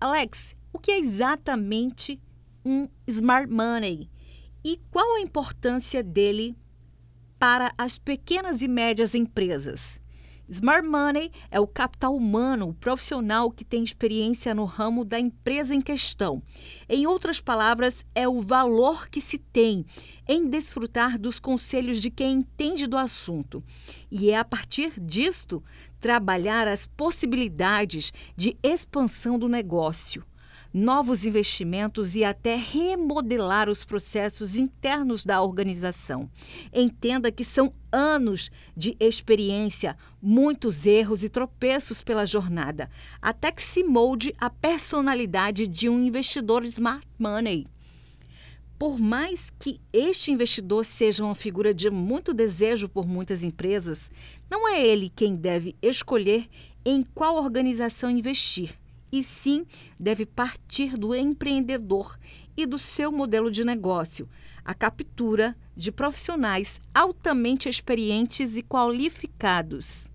Alex, o que é exatamente um smart money e qual a importância dele para as pequenas e médias empresas? Smart Money é o capital humano, o profissional que tem experiência no ramo da empresa em questão. Em outras palavras, é o valor que se tem em desfrutar dos conselhos de quem entende do assunto. E é a partir disto trabalhar as possibilidades de expansão do negócio novos investimentos e até remodelar os processos internos da organização. Entenda que são anos de experiência, muitos erros e tropeços pela jornada, até que se molde a personalidade de um investidor smart money. Por mais que este investidor seja uma figura de muito desejo por muitas empresas, não é ele quem deve escolher em qual organização investir e sim deve partir do empreendedor e do seu modelo de negócio, a captura de profissionais altamente experientes e qualificados.